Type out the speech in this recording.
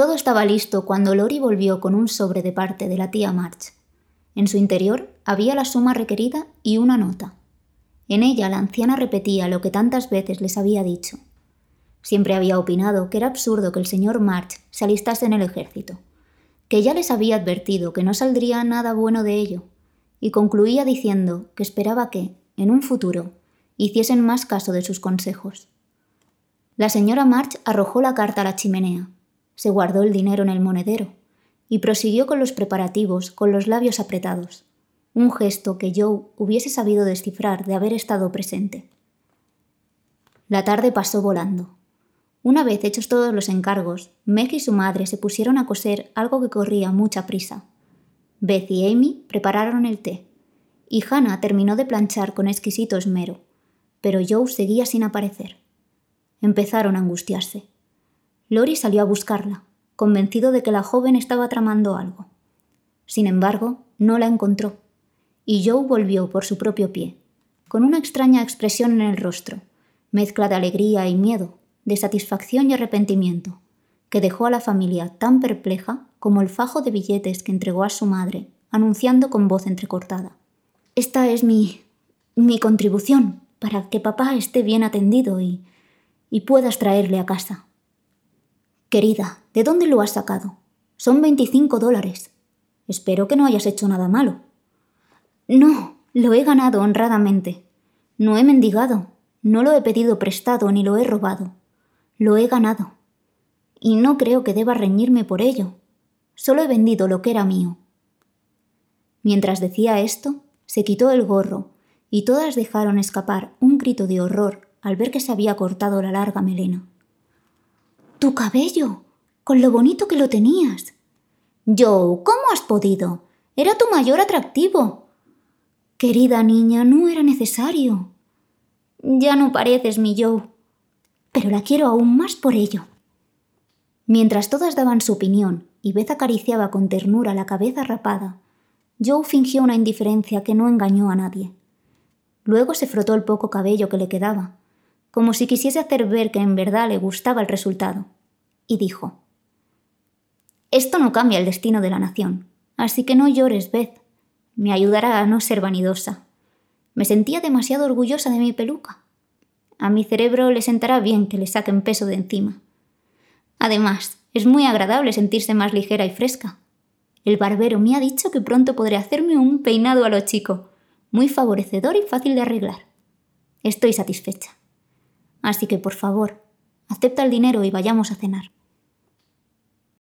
Todo estaba listo cuando Lori volvió con un sobre de parte de la tía March. En su interior había la suma requerida y una nota. En ella la anciana repetía lo que tantas veces les había dicho. Siempre había opinado que era absurdo que el señor March se alistase en el ejército, que ya les había advertido que no saldría nada bueno de ello, y concluía diciendo que esperaba que, en un futuro, hiciesen más caso de sus consejos. La señora March arrojó la carta a la chimenea, se guardó el dinero en el monedero y prosiguió con los preparativos con los labios apretados, un gesto que Joe hubiese sabido descifrar de haber estado presente. La tarde pasó volando. Una vez hechos todos los encargos, Meg y su madre se pusieron a coser algo que corría mucha prisa. Beth y Amy prepararon el té, y Hannah terminó de planchar con exquisito esmero, pero Joe seguía sin aparecer. Empezaron a angustiarse. Lori salió a buscarla, convencido de que la joven estaba tramando algo. Sin embargo, no la encontró, y Joe volvió por su propio pie, con una extraña expresión en el rostro, mezcla de alegría y miedo, de satisfacción y arrepentimiento, que dejó a la familia tan perpleja como el fajo de billetes que entregó a su madre, anunciando con voz entrecortada. Esta es mi. mi contribución para que papá esté bien atendido y. y puedas traerle a casa. Querida, ¿de dónde lo has sacado? Son veinticinco dólares. Espero que no hayas hecho nada malo. No, lo he ganado honradamente. No he mendigado, no lo he pedido prestado ni lo he robado. Lo he ganado. Y no creo que deba reñirme por ello. Solo he vendido lo que era mío. Mientras decía esto, se quitó el gorro, y todas dejaron escapar un grito de horror al ver que se había cortado la larga melena. Tu cabello, con lo bonito que lo tenías. Joe, ¿cómo has podido? Era tu mayor atractivo. Querida niña, no era necesario. Ya no pareces mi Joe pero la quiero aún más por ello. Mientras todas daban su opinión y Beth acariciaba con ternura la cabeza rapada, Joe fingió una indiferencia que no engañó a nadie. Luego se frotó el poco cabello que le quedaba, como si quisiese hacer ver que en verdad le gustaba el resultado, y dijo Esto no cambia el destino de la nación, así que no llores, Beth. Me ayudará a no ser vanidosa. Me sentía demasiado orgullosa de mi peluca. A mi cerebro le sentará bien que le saquen peso de encima. Además, es muy agradable sentirse más ligera y fresca. El barbero me ha dicho que pronto podré hacerme un peinado a lo chico, muy favorecedor y fácil de arreglar. Estoy satisfecha. Así que, por favor, acepta el dinero y vayamos a cenar.